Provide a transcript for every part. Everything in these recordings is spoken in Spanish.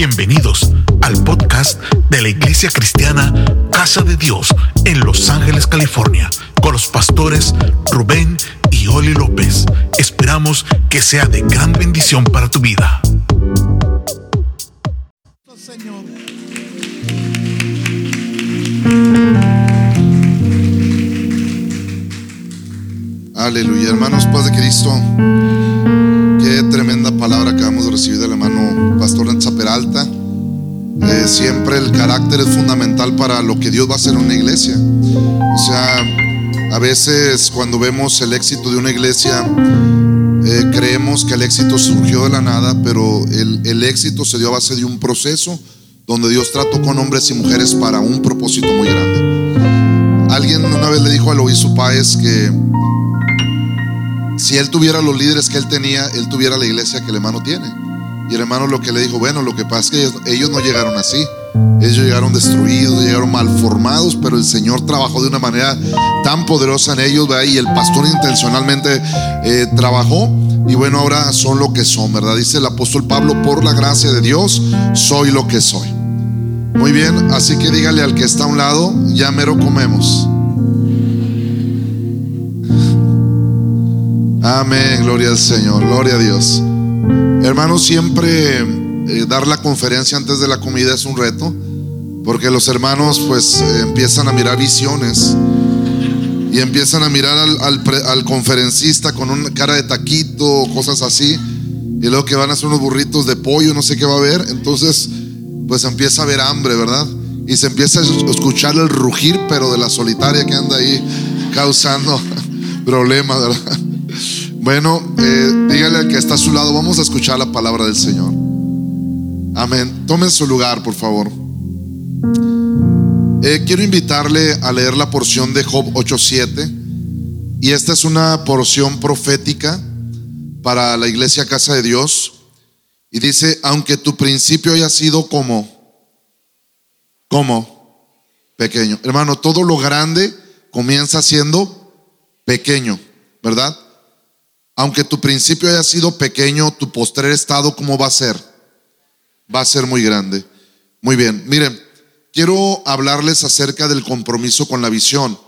Bienvenidos al podcast de la Iglesia Cristiana Casa de Dios en Los Ángeles, California, con los pastores Rubén y Oli López. Esperamos que sea de gran bendición para tu vida. Aleluya, hermanos, paz de Cristo. Tremenda palabra que acabamos de recibir del hermano Pastor Netza Peralta. Eh, siempre el carácter es fundamental para lo que Dios va a hacer en una iglesia. O sea, a veces cuando vemos el éxito de una iglesia, eh, creemos que el éxito surgió de la nada, pero el, el éxito se dio a base de un proceso donde Dios trató con hombres y mujeres para un propósito muy grande. Alguien una vez le dijo al obispo Páez que si él tuviera los líderes que él tenía, él tuviera la iglesia que el hermano tiene. Y el hermano lo que le dijo, bueno, lo que pasa es que ellos, no llegaron así. Ellos llegaron destruidos, llegaron mal formados, pero el Señor trabajó de una manera tan poderosa en ellos, ¿verdad? Y el pastor intencionalmente eh, trabajó. Y bueno, ahora son lo que son, ¿verdad? Dice el apóstol Pablo, por la gracia de Dios, soy lo que soy. Muy bien, así que dígale al que está a un lado, ya mero comemos. Amén, gloria al Señor, gloria a Dios. Hermanos, siempre eh, dar la conferencia antes de la comida es un reto, porque los hermanos pues empiezan a mirar visiones y empiezan a mirar al conferencista con una cara de taquito, cosas así, y luego que van a hacer unos burritos de pollo, no sé qué va a haber, entonces pues empieza a haber hambre, ¿verdad? Y se empieza a escuchar el rugir, pero de la solitaria que anda ahí causando problemas, ¿verdad? Bueno, eh, dígale al que está a su lado, vamos a escuchar la palabra del Señor. Amén. Tomen su lugar, por favor. Eh, quiero invitarle a leer la porción de Job 8.7. Y esta es una porción profética para la iglesia Casa de Dios. Y dice, aunque tu principio haya sido como, como, pequeño. Hermano, todo lo grande comienza siendo pequeño, ¿verdad? Aunque tu principio haya sido pequeño, tu postrer estado, ¿cómo va a ser? Va a ser muy grande. Muy bien, miren, quiero hablarles acerca del compromiso con la visión.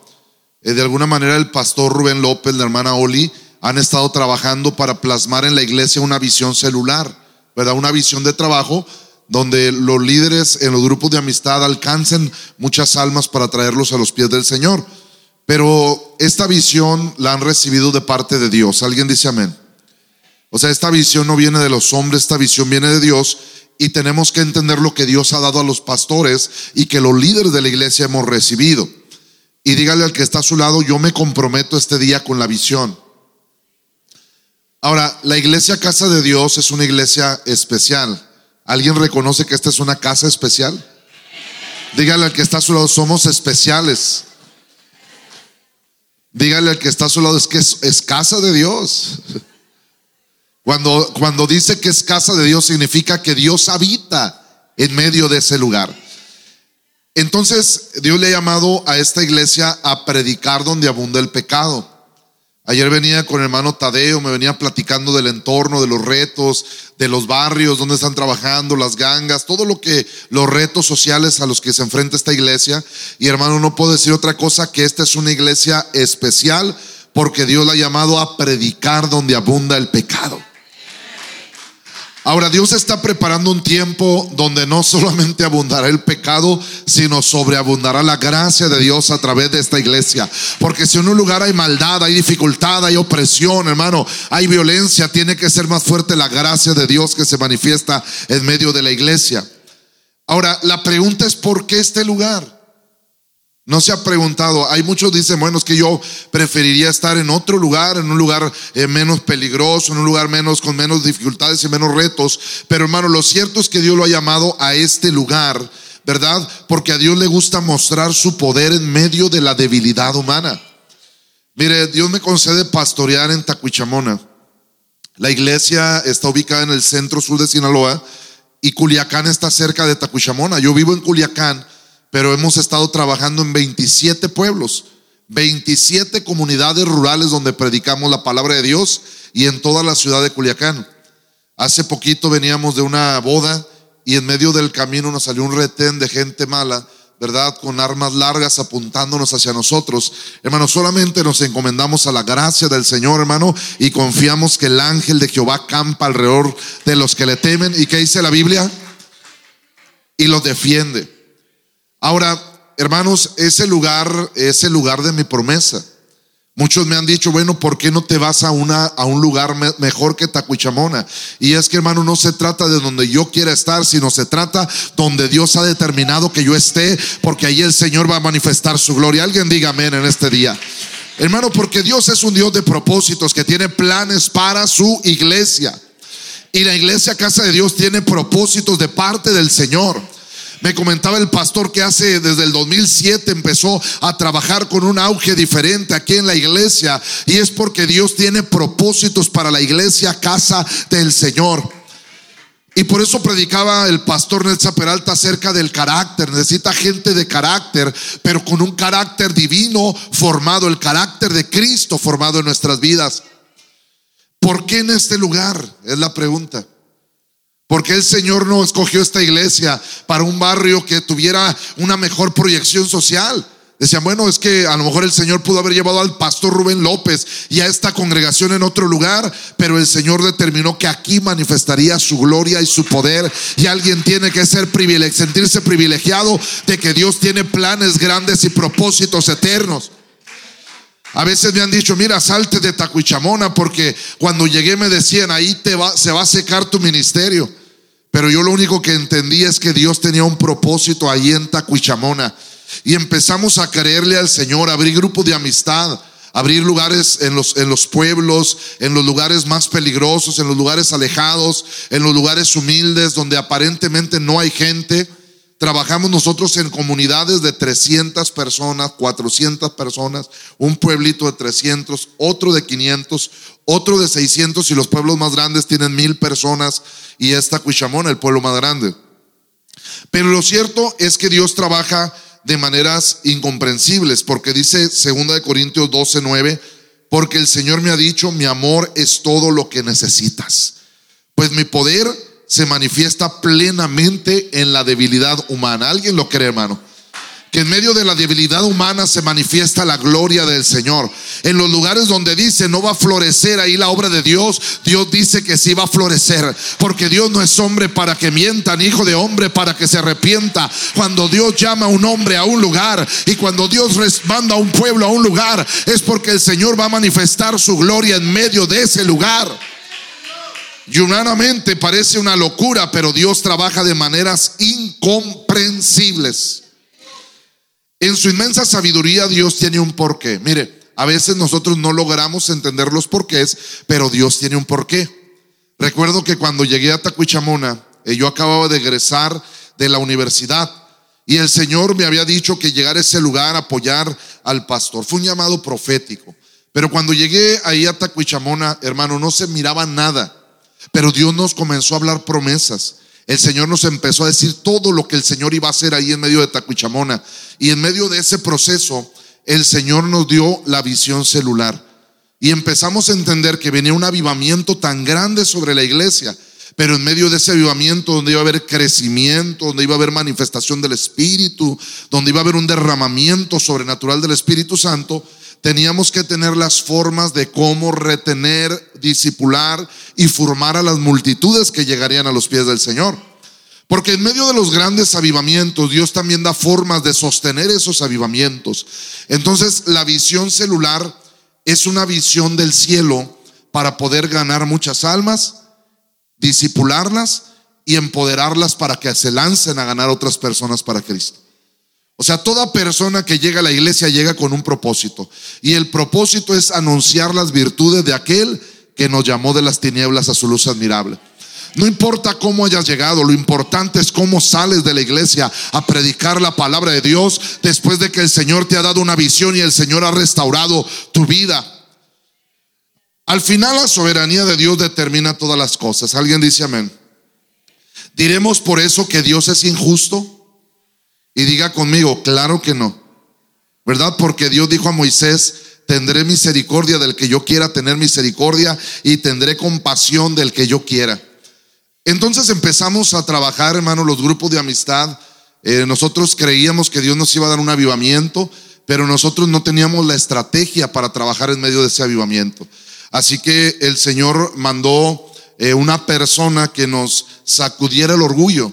Eh, de alguna manera el pastor Rubén López, la hermana Oli, han estado trabajando para plasmar en la iglesia una visión celular, ¿verdad? Una visión de trabajo donde los líderes en los grupos de amistad alcancen muchas almas para traerlos a los pies del Señor. Pero esta visión la han recibido de parte de Dios. ¿Alguien dice amén? O sea, esta visión no viene de los hombres, esta visión viene de Dios y tenemos que entender lo que Dios ha dado a los pastores y que los líderes de la iglesia hemos recibido. Y dígale al que está a su lado, yo me comprometo este día con la visión. Ahora, la iglesia Casa de Dios es una iglesia especial. ¿Alguien reconoce que esta es una casa especial? Dígale al que está a su lado, somos especiales. Dígale al que está a su lado, es que es, es casa de Dios. Cuando, cuando dice que es casa de Dios, significa que Dios habita en medio de ese lugar. Entonces, Dios le ha llamado a esta iglesia a predicar donde abunda el pecado. Ayer venía con el hermano Tadeo, me venía platicando del entorno, de los retos, de los barrios, donde están trabajando, las gangas, todo lo que, los retos sociales a los que se enfrenta esta iglesia. Y hermano, no puedo decir otra cosa que esta es una iglesia especial porque Dios la ha llamado a predicar donde abunda el pecado. Ahora Dios está preparando un tiempo donde no solamente abundará el pecado, sino sobreabundará la gracia de Dios a través de esta iglesia. Porque si en un lugar hay maldad, hay dificultad, hay opresión, hermano, hay violencia, tiene que ser más fuerte la gracia de Dios que se manifiesta en medio de la iglesia. Ahora, la pregunta es ¿por qué este lugar? No se ha preguntado, hay muchos dicen, bueno, es que yo preferiría estar en otro lugar, en un lugar eh, menos peligroso, en un lugar menos con menos dificultades y menos retos, pero hermano, lo cierto es que Dios lo ha llamado a este lugar, ¿verdad? Porque a Dios le gusta mostrar su poder en medio de la debilidad humana. Mire, Dios me concede pastorear en Tacuichamona. La iglesia está ubicada en el centro sur de Sinaloa y Culiacán está cerca de Tacuichamona. Yo vivo en Culiacán pero hemos estado trabajando en 27 pueblos, 27 comunidades rurales donde predicamos la palabra de Dios y en toda la ciudad de Culiacán. Hace poquito veníamos de una boda y en medio del camino nos salió un retén de gente mala, ¿verdad? Con armas largas apuntándonos hacia nosotros. Hermano, solamente nos encomendamos a la gracia del Señor, hermano, y confiamos que el ángel de Jehová campa alrededor de los que le temen. ¿Y qué dice la Biblia? Y los defiende. Ahora, hermanos, ese lugar es el lugar de mi promesa. Muchos me han dicho, bueno, ¿por qué no te vas a, una, a un lugar mejor que Tacuichamona? Y es que, hermano, no se trata de donde yo quiera estar, sino se trata donde Dios ha determinado que yo esté, porque ahí el Señor va a manifestar su gloria. Alguien diga amén en este día. Hermano, porque Dios es un Dios de propósitos, que tiene planes para su iglesia. Y la iglesia Casa de Dios tiene propósitos de parte del Señor. Me comentaba el pastor que hace desde el 2007 empezó a trabajar con un auge diferente aquí en la iglesia y es porque Dios tiene propósitos para la iglesia casa del Señor. Y por eso predicaba el pastor Nelson Peralta acerca del carácter. Necesita gente de carácter, pero con un carácter divino formado, el carácter de Cristo formado en nuestras vidas. ¿Por qué en este lugar? Es la pregunta. Porque el Señor no escogió esta iglesia para un barrio que tuviera una mejor proyección social. Decían, bueno, es que a lo mejor el Señor pudo haber llevado al pastor Rubén López y a esta congregación en otro lugar, pero el Señor determinó que aquí manifestaría su gloria y su poder. Y alguien tiene que ser sentirse privilegiado de que Dios tiene planes grandes y propósitos eternos. A veces me han dicho, mira, salte de Tacuichamona porque cuando llegué me decían, ahí te va, se va a secar tu ministerio. Pero yo lo único que entendí es que Dios tenía un propósito ahí en Tacuichamona. Y empezamos a creerle al Señor, abrir grupos de amistad, abrir lugares en los, en los pueblos, en los lugares más peligrosos, en los lugares alejados, en los lugares humildes donde aparentemente no hay gente. Trabajamos nosotros en comunidades de 300 personas, 400 personas, un pueblito de 300, otro de 500, otro de 600 y los pueblos más grandes tienen mil personas y esta Cuichamón, el pueblo más grande. Pero lo cierto es que Dios trabaja de maneras incomprensibles, porque dice 2 Corintios 12, 9, porque el Señor me ha dicho, mi amor es todo lo que necesitas. Pues mi poder se manifiesta plenamente en la debilidad humana. ¿Alguien lo cree, hermano? Que en medio de la debilidad humana se manifiesta la gloria del Señor. En los lugares donde dice no va a florecer ahí la obra de Dios, Dios dice que sí va a florecer, porque Dios no es hombre para que mientan, hijo de hombre para que se arrepienta. Cuando Dios llama a un hombre a un lugar y cuando Dios manda a un pueblo a un lugar, es porque el Señor va a manifestar su gloria en medio de ese lugar. Y humanamente parece una locura, pero Dios trabaja de maneras incomprensibles. En su inmensa sabiduría Dios tiene un porqué. Mire, a veces nosotros no logramos entender los porqués, pero Dios tiene un porqué. Recuerdo que cuando llegué a Tacuichamona, eh, yo acababa de egresar de la universidad y el Señor me había dicho que llegar a ese lugar a apoyar al pastor. Fue un llamado profético. Pero cuando llegué ahí a Tacuichamona, hermano, no se miraba nada. Pero Dios nos comenzó a hablar promesas. El Señor nos empezó a decir todo lo que el Señor iba a hacer ahí en medio de Tacuichamona. Y en medio de ese proceso, el Señor nos dio la visión celular. Y empezamos a entender que venía un avivamiento tan grande sobre la iglesia. Pero en medio de ese avivamiento, donde iba a haber crecimiento, donde iba a haber manifestación del Espíritu, donde iba a haber un derramamiento sobrenatural del Espíritu Santo, teníamos que tener las formas de cómo retener, disipular y formar a las multitudes que llegarían a los pies del Señor. Porque en medio de los grandes avivamientos, Dios también da formas de sostener esos avivamientos. Entonces, la visión celular es una visión del cielo para poder ganar muchas almas, disipularlas y empoderarlas para que se lancen a ganar otras personas para Cristo. O sea, toda persona que llega a la iglesia llega con un propósito. Y el propósito es anunciar las virtudes de aquel que nos llamó de las tinieblas a su luz admirable. No importa cómo hayas llegado, lo importante es cómo sales de la iglesia a predicar la palabra de Dios después de que el Señor te ha dado una visión y el Señor ha restaurado tu vida. Al final la soberanía de Dios determina todas las cosas. ¿Alguien dice amén? ¿Diremos por eso que Dios es injusto? Y diga conmigo, claro que no. ¿Verdad? Porque Dios dijo a Moisés, tendré misericordia del que yo quiera tener misericordia y tendré compasión del que yo quiera. Entonces empezamos a trabajar, hermano, los grupos de amistad. Eh, nosotros creíamos que Dios nos iba a dar un avivamiento, pero nosotros no teníamos la estrategia para trabajar en medio de ese avivamiento. Así que el Señor mandó eh, una persona que nos sacudiera el orgullo,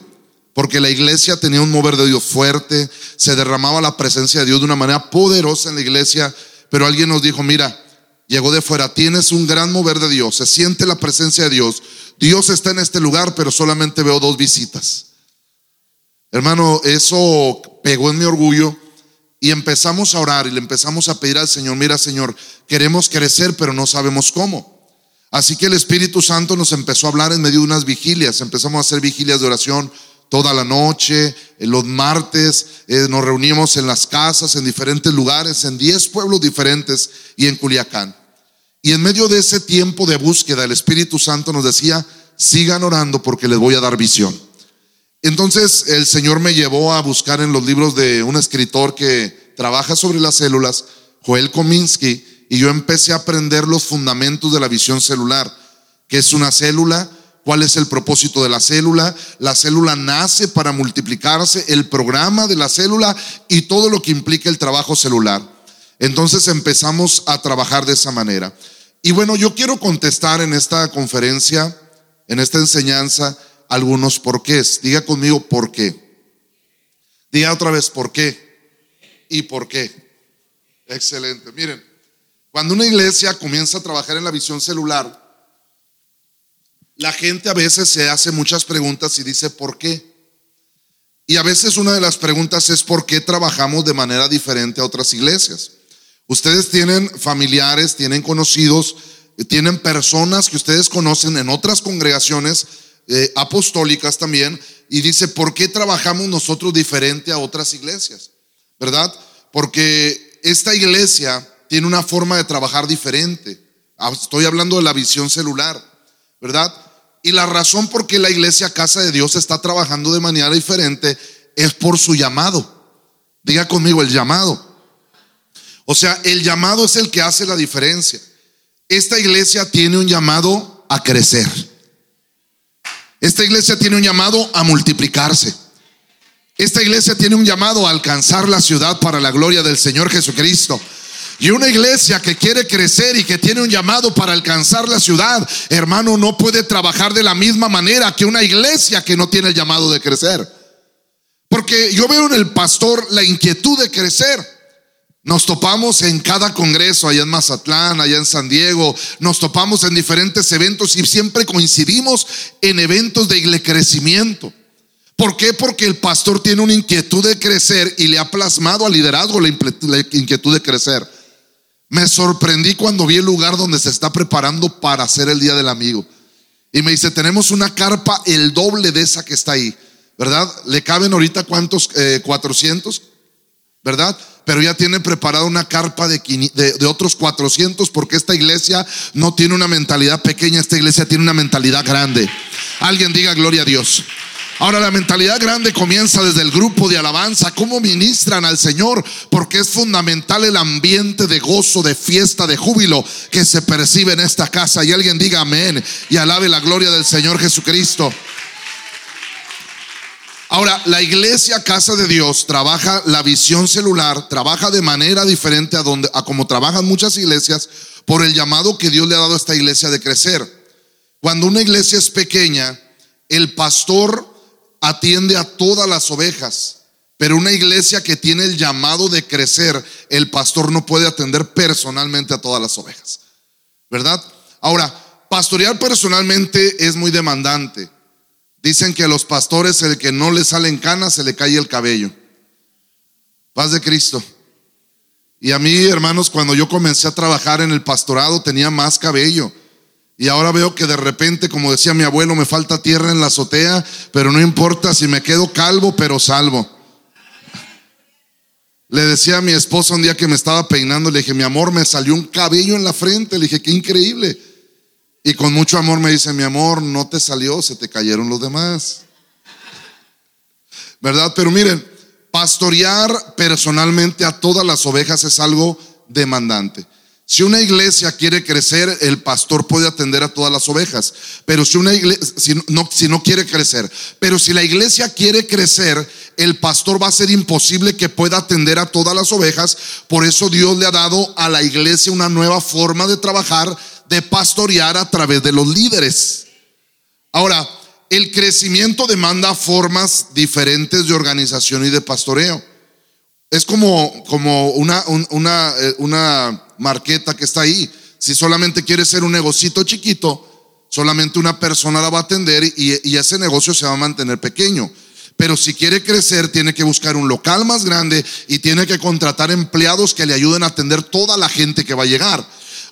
porque la iglesia tenía un mover de Dios fuerte, se derramaba la presencia de Dios de una manera poderosa en la iglesia, pero alguien nos dijo, mira, llegó de fuera, tienes un gran mover de Dios, se siente la presencia de Dios, Dios está en este lugar, pero solamente veo dos visitas. Hermano, eso pegó en mi orgullo y empezamos a orar y le empezamos a pedir al Señor, mira Señor, queremos crecer, pero no sabemos cómo. Así que el Espíritu Santo nos empezó a hablar en medio de unas vigilias, empezamos a hacer vigilias de oración toda la noche, los martes eh, nos reunimos en las casas, en diferentes lugares, en 10 pueblos diferentes y en Culiacán. Y en medio de ese tiempo de búsqueda, el Espíritu Santo nos decía, sigan orando porque les voy a dar visión. Entonces el Señor me llevó a buscar en los libros de un escritor que trabaja sobre las células, Joel Kominsky, y yo empecé a aprender los fundamentos de la visión celular, que es una célula, cuál es el propósito de la célula, la célula nace para multiplicarse, el programa de la célula y todo lo que implica el trabajo celular. Entonces empezamos a trabajar de esa manera. Y bueno, yo quiero contestar en esta conferencia, en esta enseñanza, algunos porqués. Diga conmigo por qué. Diga otra vez por qué y por qué. Excelente. Miren, cuando una iglesia comienza a trabajar en la visión celular, la gente a veces se hace muchas preguntas y dice ¿por qué? Y a veces una de las preguntas es ¿por qué trabajamos de manera diferente a otras iglesias? Ustedes tienen familiares, tienen conocidos, tienen personas que ustedes conocen en otras congregaciones eh, apostólicas también, y dice, ¿por qué trabajamos nosotros diferente a otras iglesias? ¿Verdad? Porque esta iglesia tiene una forma de trabajar diferente. Ah, estoy hablando de la visión celular, ¿verdad? Y la razón por qué la iglesia Casa de Dios está trabajando de manera diferente es por su llamado. Diga conmigo el llamado. O sea, el llamado es el que hace la diferencia. Esta iglesia tiene un llamado a crecer. Esta iglesia tiene un llamado a multiplicarse. Esta iglesia tiene un llamado a alcanzar la ciudad para la gloria del Señor Jesucristo. Y una iglesia que quiere crecer y que tiene un llamado para alcanzar la ciudad, hermano, no puede trabajar de la misma manera que una iglesia que no tiene el llamado de crecer. Porque yo veo en el pastor la inquietud de crecer. Nos topamos en cada congreso, allá en Mazatlán, allá en San Diego, nos topamos en diferentes eventos y siempre coincidimos en eventos de crecimiento. ¿Por qué? Porque el pastor tiene una inquietud de crecer y le ha plasmado al liderazgo la inquietud de crecer. Me sorprendí cuando vi el lugar donde se está preparando para hacer el Día del Amigo. Y me dice, tenemos una carpa el doble de esa que está ahí, ¿verdad? ¿Le caben ahorita cuántos? 400, eh, ¿verdad? pero ya tiene preparada una carpa de, de, otros 400 porque esta iglesia no tiene una mentalidad pequeña, esta iglesia tiene una mentalidad grande. Alguien diga gloria a Dios. Ahora la mentalidad grande comienza desde el grupo de alabanza, cómo ministran al Señor, porque es fundamental el ambiente de gozo, de fiesta, de júbilo que se percibe en esta casa. Y alguien diga amén y alabe la gloria del Señor Jesucristo. Ahora, la iglesia Casa de Dios trabaja la visión celular, trabaja de manera diferente a, donde, a como trabajan muchas iglesias por el llamado que Dios le ha dado a esta iglesia de crecer. Cuando una iglesia es pequeña, el pastor atiende a todas las ovejas, pero una iglesia que tiene el llamado de crecer, el pastor no puede atender personalmente a todas las ovejas. ¿Verdad? Ahora, pastorear personalmente es muy demandante. Dicen que a los pastores el que no le salen canas se le cae el cabello. Paz de Cristo. Y a mí, hermanos, cuando yo comencé a trabajar en el pastorado tenía más cabello. Y ahora veo que de repente, como decía mi abuelo, me falta tierra en la azotea, pero no importa si me quedo calvo, pero salvo. Le decía a mi esposa un día que me estaba peinando, le dije, mi amor, me salió un cabello en la frente. Le dije, qué increíble. Y con mucho amor me dice, mi amor, no te salió, se te cayeron los demás. ¿Verdad? Pero miren, pastorear personalmente a todas las ovejas es algo demandante. Si una iglesia quiere crecer, el pastor puede atender a todas las ovejas. Pero si una iglesia, si no, si no quiere crecer, pero si la iglesia quiere crecer, el pastor va a ser imposible que pueda atender a todas las ovejas. Por eso Dios le ha dado a la iglesia una nueva forma de trabajar, de pastorear a través de los líderes. Ahora, el crecimiento demanda formas diferentes de organización y de pastoreo. Es como, como una, una, eh, una marqueta que está ahí. Si solamente quiere ser un negocito chiquito, solamente una persona la va a atender y, y ese negocio se va a mantener pequeño. Pero si quiere crecer, tiene que buscar un local más grande y tiene que contratar empleados que le ayuden a atender toda la gente que va a llegar.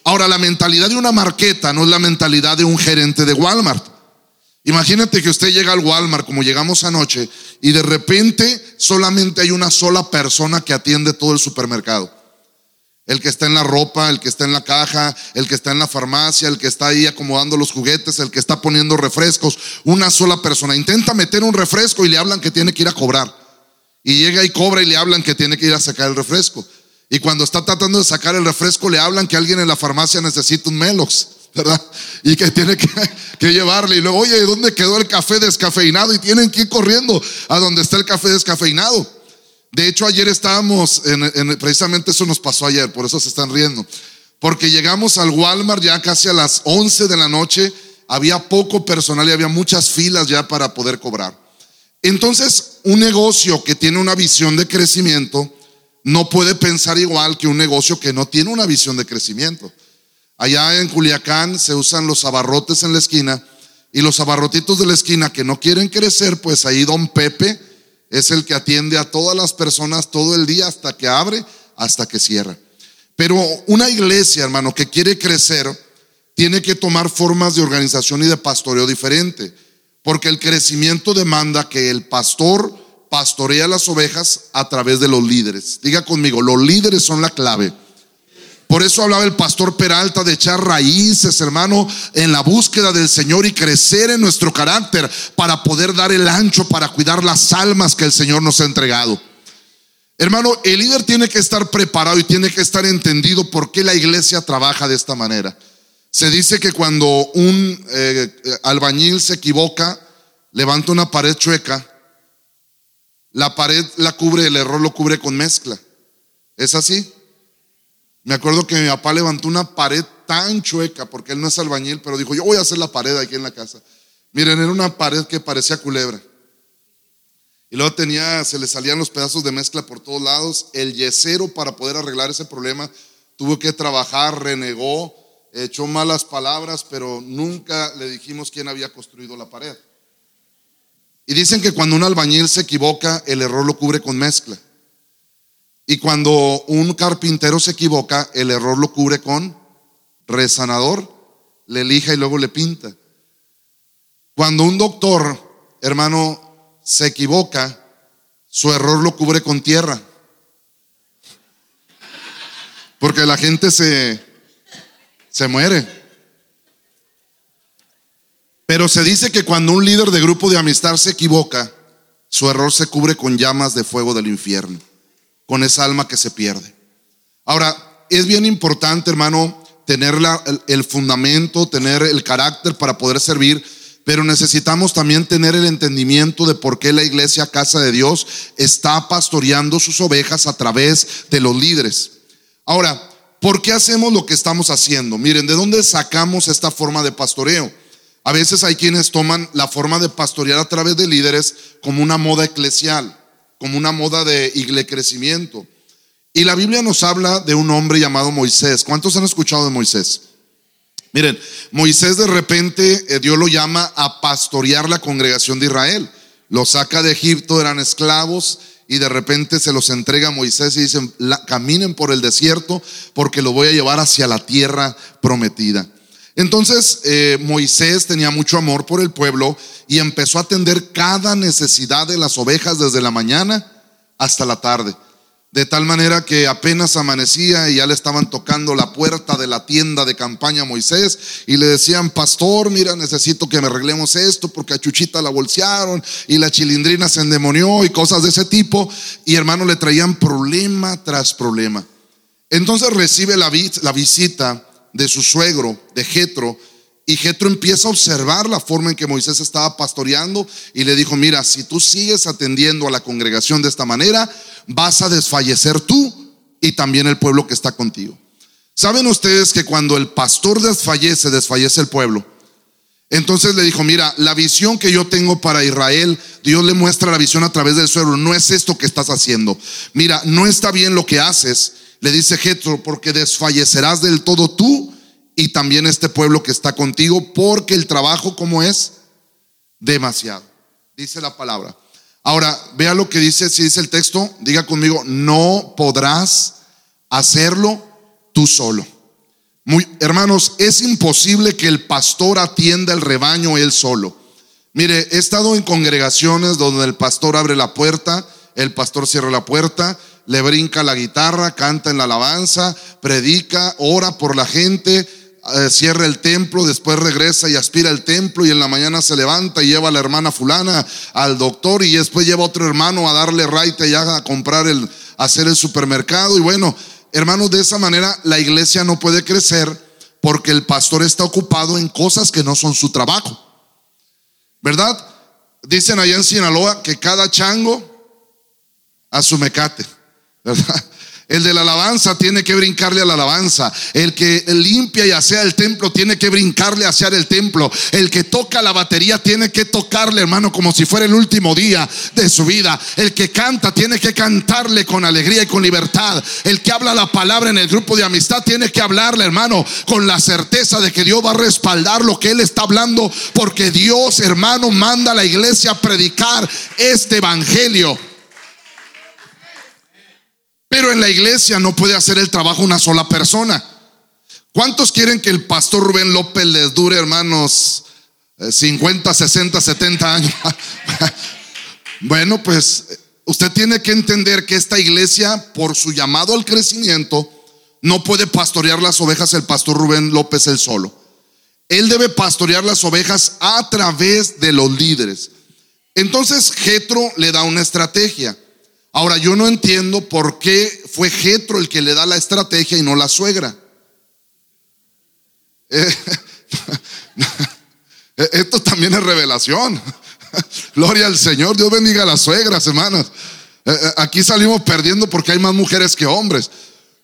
Ahora, la mentalidad de una marqueta no es la mentalidad de un gerente de Walmart. Imagínate que usted llega al Walmart como llegamos anoche y de repente solamente hay una sola persona que atiende todo el supermercado. El que está en la ropa, el que está en la caja, el que está en la farmacia, el que está ahí acomodando los juguetes, el que está poniendo refrescos. Una sola persona. Intenta meter un refresco y le hablan que tiene que ir a cobrar. Y llega y cobra y le hablan que tiene que ir a sacar el refresco. Y cuando está tratando de sacar el refresco le hablan que alguien en la farmacia necesita un Melox. Y que tiene que, llevarle. Y luego, oye, ¿dónde quedó el café descafeinado? Y tienen que ir corriendo a donde está el café descafeinado. De hecho, ayer estábamos, en, precisamente eso nos pasó ayer, por eso se están riendo. Porque llegamos al Walmart ya casi a las 11 de la noche, había poco personal y había muchas filas ya para poder cobrar. Entonces, un negocio que tiene una visión de crecimiento no puede pensar igual que un negocio que no tiene una visión de crecimiento. Allá en Culiacán se usan los abarrotes en la esquina y los abarrotitos de la esquina que no quieren crecer, pues ahí don Pepe es el que atiende a todas las personas todo el día hasta que abre, hasta que cierra. Pero una iglesia, hermano, que quiere crecer, tiene que tomar formas de organización y de pastoreo diferente, porque el crecimiento demanda que el pastor pastorea las ovejas a través de los líderes. Diga conmigo, los líderes son la clave. Por eso hablaba el pastor Peralta de echar raíces, hermano, en la búsqueda del Señor y crecer en nuestro carácter para poder dar el ancho, para cuidar las almas que el Señor nos ha entregado. Hermano, el líder tiene que estar preparado y tiene que estar entendido por qué la iglesia trabaja de esta manera. Se dice que cuando un eh, albañil se equivoca, levanta una pared chueca, la pared la cubre, el error lo cubre con mezcla. ¿Es así? Me acuerdo que mi papá levantó una pared tan chueca, porque él no es albañil, pero dijo, yo voy a hacer la pared aquí en la casa. Miren, era una pared que parecía culebra. Y luego tenía, se le salían los pedazos de mezcla por todos lados. El yesero para poder arreglar ese problema tuvo que trabajar, renegó, echó malas palabras, pero nunca le dijimos quién había construido la pared. Y dicen que cuando un albañil se equivoca, el error lo cubre con mezcla. Y cuando un carpintero se equivoca, el error lo cubre con resanador, le elija y luego le pinta. Cuando un doctor, hermano, se equivoca, su error lo cubre con tierra. Porque la gente se, se muere. Pero se dice que cuando un líder de grupo de amistad se equivoca, su error se cubre con llamas de fuego del infierno con esa alma que se pierde. Ahora, es bien importante, hermano, tener el, fundamento, tener el carácter para poder servir, pero necesitamos también tener el entendimiento de por qué la iglesia Casa de Dios está pastoreando sus ovejas a través de los líderes. Ahora, ¿por qué hacemos lo que estamos haciendo? Miren, ¿de dónde sacamos esta forma de pastoreo? A veces hay quienes toman la forma de pastorear a través de líderes como una moda eclesial como una moda de crecimiento. Y la Biblia nos habla de un hombre llamado Moisés. ¿Cuántos han escuchado de Moisés? Miren, Moisés de repente eh, Dios lo llama a pastorear la congregación de Israel. Lo saca de Egipto, eran esclavos y de repente se los entrega a Moisés y dicen, caminen por el desierto porque lo voy a llevar hacia la tierra prometida. Entonces eh, Moisés tenía mucho amor por el pueblo y empezó a atender cada necesidad de las ovejas desde la mañana hasta la tarde. De tal manera que apenas amanecía y ya le estaban tocando la puerta de la tienda de campaña a Moisés y le decían, pastor, mira, necesito que me arreglemos esto porque a Chuchita la bolsearon y la chilindrina se endemonió y cosas de ese tipo. Y hermano, le traían problema tras problema. Entonces recibe la, la visita de su suegro, de Jetro, y Jetro empieza a observar la forma en que Moisés estaba pastoreando y le dijo, mira, si tú sigues atendiendo a la congregación de esta manera, vas a desfallecer tú y también el pueblo que está contigo. ¿Saben ustedes que cuando el pastor desfallece, desfallece el pueblo? Entonces le dijo, mira, la visión que yo tengo para Israel, Dios le muestra la visión a través del suelo, no es esto que estás haciendo. Mira, no está bien lo que haces, le dice Jetro, porque desfallecerás del todo tú y también este pueblo que está contigo, porque el trabajo como es demasiado. Dice la palabra. Ahora, vea lo que dice, si dice el texto, diga conmigo, no podrás hacerlo tú solo. Muy, hermanos, es imposible que el pastor atienda el rebaño él solo. Mire, he estado en congregaciones donde el pastor abre la puerta, el pastor cierra la puerta, le brinca la guitarra, canta en la alabanza, predica, ora por la gente, eh, cierra el templo, después regresa y aspira el templo y en la mañana se levanta y lleva a la hermana fulana al doctor y después lleva a otro hermano a darle raite y a comprar el, hacer el supermercado y bueno, hermanos, de esa manera la iglesia no puede crecer porque el pastor está ocupado en cosas que no son su trabajo. ¿Verdad? Dicen allá en Sinaloa que cada chango a su mecate, El de la alabanza tiene que brincarle a la alabanza. El que limpia y asea el templo tiene que brincarle a asear el templo. El que toca la batería tiene que tocarle, hermano, como si fuera el último día de su vida. El que canta tiene que cantarle con alegría y con libertad. El que habla la palabra en el grupo de amistad tiene que hablarle, hermano, con la certeza de que Dios va a respaldar lo que él está hablando. Porque Dios, hermano, manda a la iglesia a predicar este evangelio. Pero en la iglesia no puede hacer el trabajo una sola persona. ¿Cuántos quieren que el pastor Rubén López les dure, hermanos, 50, 60, 70 años? bueno, pues usted tiene que entender que esta iglesia, por su llamado al crecimiento, no puede pastorear las ovejas el pastor Rubén López él solo. Él debe pastorear las ovejas a través de los líderes. Entonces Jetro le da una estrategia. Ahora, yo no entiendo por qué fue Jetro el que le da la estrategia y no la suegra. Eh, esto también es revelación. Gloria al Señor. Dios bendiga a las suegras, hermanas. Eh, eh, aquí salimos perdiendo porque hay más mujeres que hombres.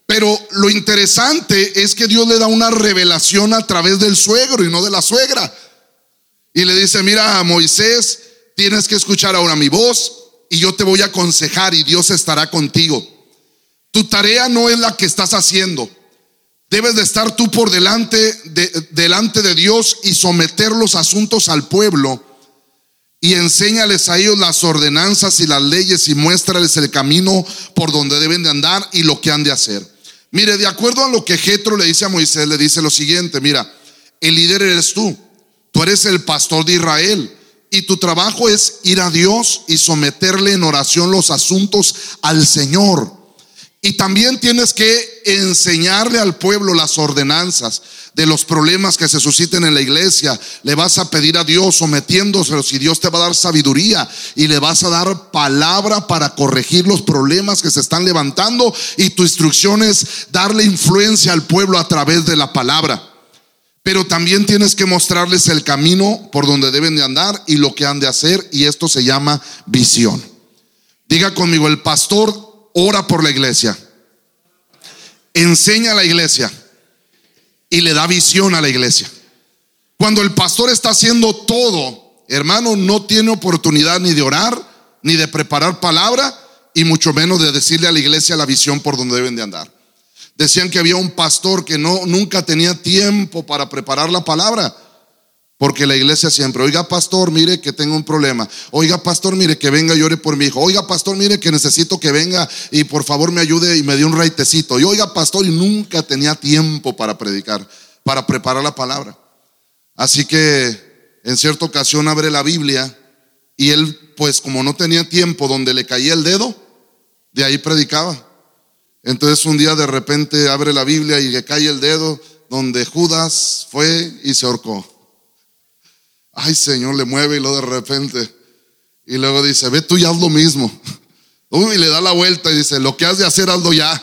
Pero lo interesante es que Dios le da una revelación a través del suegro y no de la suegra. Y le dice, mira, Moisés, tienes que escuchar ahora mi voz y yo te voy a aconsejar y Dios estará contigo. Tu tarea no es la que estás haciendo. Debes de estar tú por delante de, delante de Dios y someter los asuntos al pueblo y enséñales a ellos las ordenanzas y las leyes y muéstrales el camino por donde deben de andar y lo que han de hacer. Mire, de acuerdo a lo que Jetro le dice a Moisés, le dice lo siguiente, mira, el líder eres tú, tú eres el pastor de Israel. Y tu trabajo es ir a Dios y someterle en oración los asuntos al Señor. Y también tienes que enseñarle al pueblo las ordenanzas de los problemas que se susciten en la iglesia. Le vas a pedir a Dios sometiéndoselos y Dios te va a dar sabiduría y le vas a dar palabra para corregir los problemas que se están levantando. Y tu instrucción es darle influencia al pueblo a través de la palabra. Pero también tienes que mostrarles el camino por donde deben de andar y lo que han de hacer. Y esto se llama visión. Diga conmigo, el pastor ora por la iglesia. Enseña a la iglesia. Y le da visión a la iglesia. Cuando el pastor está haciendo todo, hermano, no tiene oportunidad ni de orar, ni de preparar palabra, y mucho menos de decirle a la iglesia la visión por donde deben de andar. Decían que había un pastor que no nunca tenía tiempo para preparar la palabra. Porque la iglesia siempre, oiga pastor, mire que tengo un problema. Oiga pastor, mire que venga y ore por mi hijo. Oiga pastor, mire que necesito que venga y por favor me ayude y me dé un raitecito. Y oiga pastor, y nunca tenía tiempo para predicar, para preparar la palabra. Así que en cierta ocasión abre la Biblia y él, pues como no tenía tiempo donde le caía el dedo, de ahí predicaba. Entonces un día de repente abre la Biblia y le cae el dedo donde Judas fue y se ahorcó. Ay Señor, le mueve y lo de repente. Y luego dice, ve tú y haz lo mismo. Uy, y le da la vuelta y dice, lo que has de hacer, hazlo ya.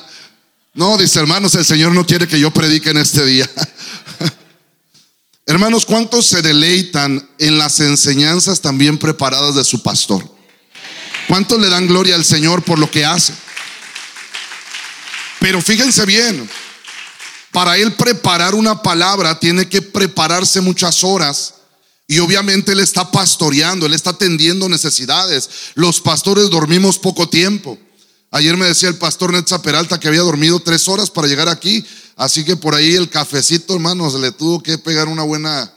No, dice hermanos, el Señor no quiere que yo predique en este día. hermanos, ¿cuántos se deleitan en las enseñanzas también preparadas de su pastor? ¿Cuántos le dan gloria al Señor por lo que hace? Pero fíjense bien, para él preparar una palabra tiene que prepararse muchas horas. Y obviamente él está pastoreando, él está atendiendo necesidades. Los pastores dormimos poco tiempo. Ayer me decía el pastor Netza Peralta que había dormido tres horas para llegar aquí. Así que por ahí el cafecito, hermanos, le tuvo que pegar una buena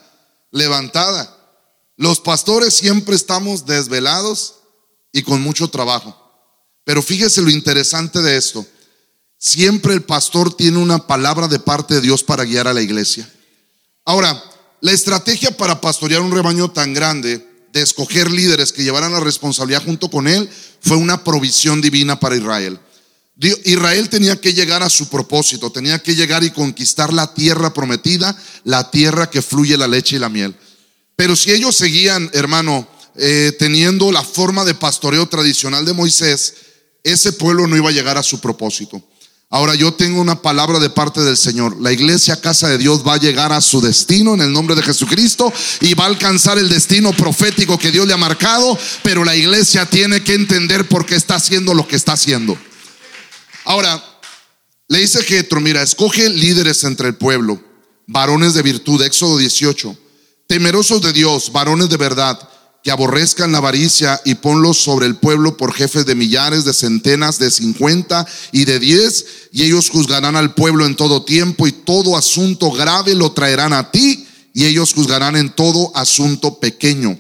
levantada. Los pastores siempre estamos desvelados y con mucho trabajo. Pero fíjese lo interesante de esto. Siempre el pastor tiene una palabra de parte de Dios para guiar a la iglesia. Ahora, la estrategia para pastorear un rebaño tan grande, de escoger líderes que llevaran la responsabilidad junto con él, fue una provisión divina para Israel. Israel tenía que llegar a su propósito, tenía que llegar y conquistar la tierra prometida, la tierra que fluye la leche y la miel. Pero si ellos seguían, hermano, eh, teniendo la forma de pastoreo tradicional de Moisés, ese pueblo no iba a llegar a su propósito. Ahora yo tengo una palabra de parte del Señor. La iglesia casa de Dios va a llegar a su destino en el nombre de Jesucristo y va a alcanzar el destino profético que Dios le ha marcado, pero la iglesia tiene que entender por qué está haciendo lo que está haciendo. Ahora, le dice Jetro, mira, escoge líderes entre el pueblo, varones de virtud, Éxodo 18, temerosos de Dios, varones de verdad que aborrezcan la avaricia y ponlos sobre el pueblo por jefes de millares, de centenas, de cincuenta y de diez, y ellos juzgarán al pueblo en todo tiempo y todo asunto grave lo traerán a ti, y ellos juzgarán en todo asunto pequeño.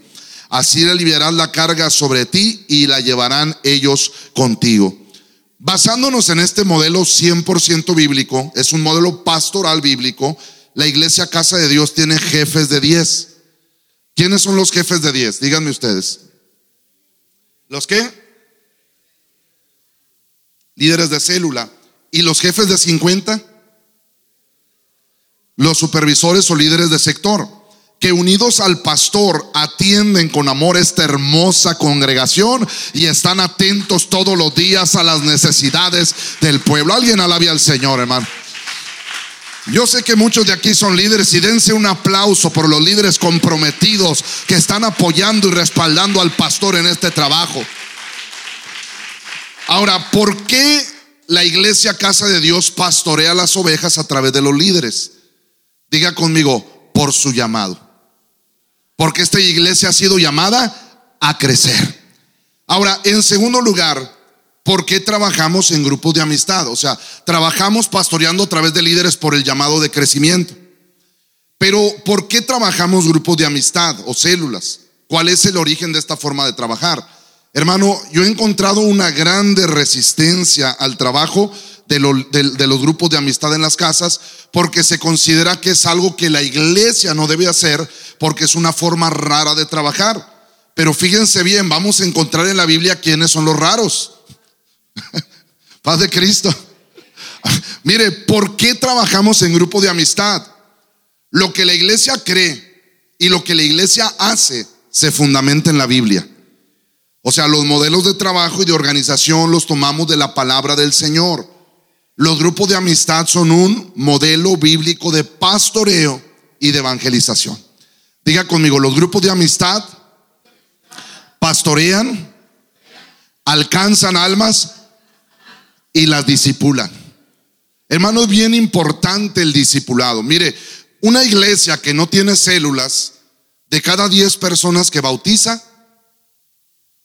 Así aliviarás la carga sobre ti y la llevarán ellos contigo. Basándonos en este modelo 100% bíblico, es un modelo pastoral bíblico, la iglesia Casa de Dios tiene jefes de diez. ¿Quiénes son los jefes de 10? Díganme ustedes. ¿Los qué? Líderes de célula. ¿Y los jefes de 50? Los supervisores o líderes de sector, que unidos al pastor atienden con amor esta hermosa congregación y están atentos todos los días a las necesidades del pueblo. Alguien alabe al Señor, hermano. Yo sé que muchos de aquí son líderes y dense un aplauso por los líderes comprometidos que están apoyando y respaldando al pastor en este trabajo. Ahora, ¿por qué la iglesia Casa de Dios pastorea las ovejas a través de los líderes? Diga conmigo, por su llamado. Porque esta iglesia ha sido llamada a crecer. Ahora, en segundo lugar, ¿Por qué trabajamos en grupos de amistad? O sea, trabajamos pastoreando a través de líderes por el llamado de crecimiento. Pero ¿por qué trabajamos grupos de amistad o células? ¿Cuál es el origen de esta forma de trabajar? Hermano, yo he encontrado una grande resistencia al trabajo de, los grupos de amistad en las casas porque se considera que es algo que la iglesia no debe hacer porque es una forma rara de trabajar. Pero fíjense bien, vamos a encontrar en la Biblia quiénes son los raros. Paz de Cristo. Mire, ¿por qué trabajamos en grupo de amistad? Lo que la iglesia cree y lo que la iglesia hace se fundamenta en la Biblia. O sea, los modelos de trabajo y de organización los tomamos de la palabra del Señor. Los grupos de amistad son un modelo bíblico de pastoreo y de evangelización. Diga conmigo, los grupos de amistad pastorean, alcanzan almas y las disipulan. Hermano, es bien importante el discipulado. Mire, una iglesia que no tiene células, de cada 10 personas que bautiza,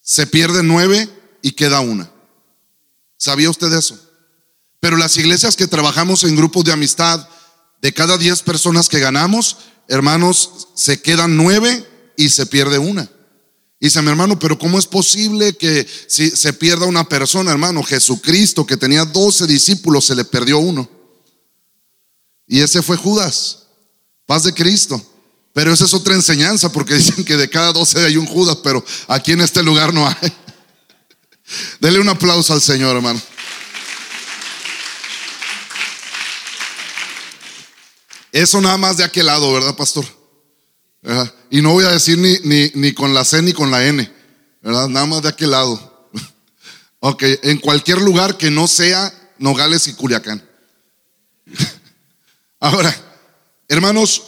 se pierde nueve y queda una. ¿Sabía usted eso? Pero las iglesias que trabajamos en grupos de amistad, de cada 10 personas que ganamos, hermanos, se quedan nueve y se pierde una. Dice mi hermano, pero ¿cómo es posible que si se pierda una persona, hermano? Jesucristo, que tenía 12 discípulos, se le perdió uno. Y ese fue Judas, paz de Cristo. Pero esa es otra enseñanza, porque dicen que de cada 12 hay un Judas, pero aquí en este lugar no hay. Dele un aplauso al Señor, hermano. Eso nada más de aquel lado, ¿verdad, pastor? Y no voy a decir ni, ni, con la C ni con la N, ¿verdad? Nada más de aquel lado. ok, en cualquier lugar que no sea Nogales y Culiacán. Ahora, hermanos,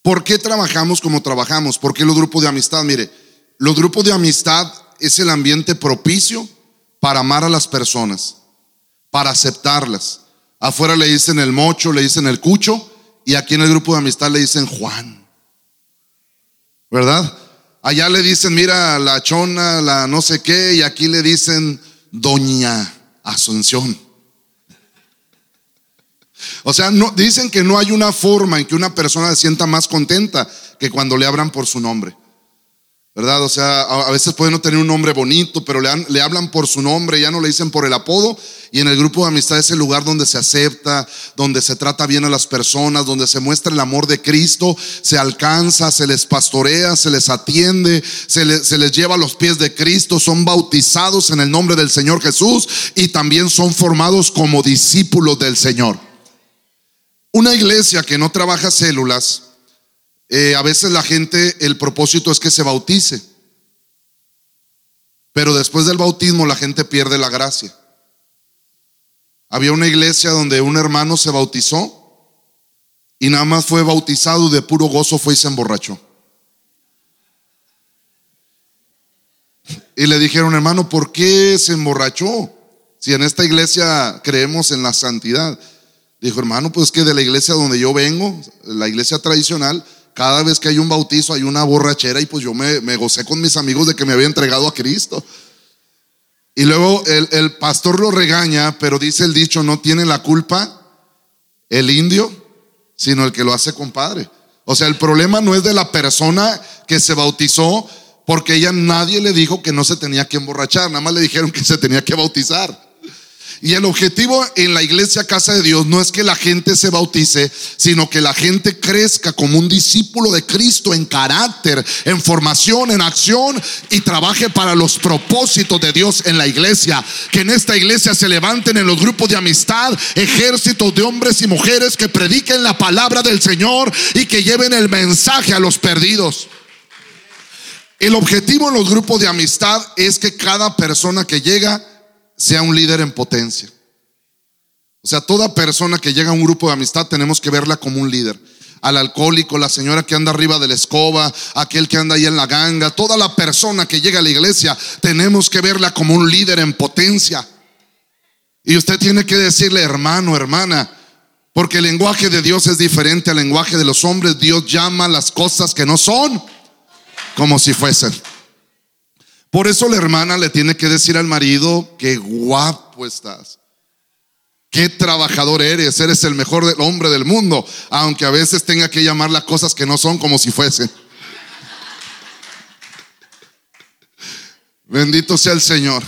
¿por qué trabajamos como trabajamos? ¿Por qué los grupos de amistad? Mire, los grupos de amistad es el ambiente propicio para amar a las personas, para aceptarlas. Afuera le dicen el mocho, le dicen el cucho, y aquí en el grupo de amistad le dicen Juan. ¿Verdad? Allá le dicen, mira, la chona, la no sé qué, y aquí le dicen Doña Asunción. O sea, no, dicen que no hay una forma en que una persona se sienta más contenta que cuando le abran por su nombre. ¿Verdad? O sea, a veces puede no tener un nombre bonito, pero le, le, hablan por su nombre, ya no le dicen por el apodo. Y en el grupo de amistad es el lugar donde se acepta, donde se trata bien a las personas, donde se muestra el amor de Cristo, se alcanza, se les pastorea, se les atiende, se, se les lleva a los pies de Cristo, son bautizados en el nombre del Señor Jesús y también son formados como discípulos del Señor. Una iglesia que no trabaja células, eh, a veces la gente, el propósito es que se bautice. Pero después del bautismo la gente pierde la gracia. Había una iglesia donde un hermano se bautizó y nada más fue bautizado de puro gozo fue y se emborrachó. Y le dijeron, hermano, ¿por qué se emborrachó? Si en esta iglesia creemos en la santidad. Dijo, hermano, pues que de la iglesia donde yo vengo, la iglesia tradicional, cada vez que hay un bautizo hay una borrachera y pues yo me, gocé con mis amigos de que me había entregado a Cristo. Y luego el, el, pastor lo regaña, pero dice el dicho, no tiene la culpa el indio, sino el que lo hace compadre. O sea, el problema no es de la persona que se bautizó, porque ella nadie le dijo que no se tenía que emborrachar, nada más le dijeron que se tenía que bautizar. Y el objetivo en la iglesia Casa de Dios no es que la gente se bautice, sino que la gente crezca como un discípulo de Cristo en carácter, en formación, en acción y trabaje para los propósitos de Dios en la iglesia. Que en esta iglesia se levanten en los grupos de amistad ejércitos de hombres y mujeres que prediquen la palabra del Señor y que lleven el mensaje a los perdidos. El objetivo en los grupos de amistad es que cada persona que llega sea un líder en potencia. O sea, toda persona que llega a un grupo de amistad tenemos que verla como un líder. Al alcohólico, la señora que anda arriba de la escoba, aquel que anda ahí en la ganga, toda la persona que llega a la iglesia, tenemos que verla como un líder en potencia. Y usted tiene que decirle, hermano, hermana, porque el lenguaje de Dios es diferente al lenguaje de los hombres. Dios llama las cosas que no son como si fuesen. Por eso la hermana le tiene que decir al marido, qué guapo estás. Qué trabajador eres, eres el mejor hombre del mundo, aunque a veces tenga que llamar las cosas que no son como si fuesen. Bendito sea el Señor.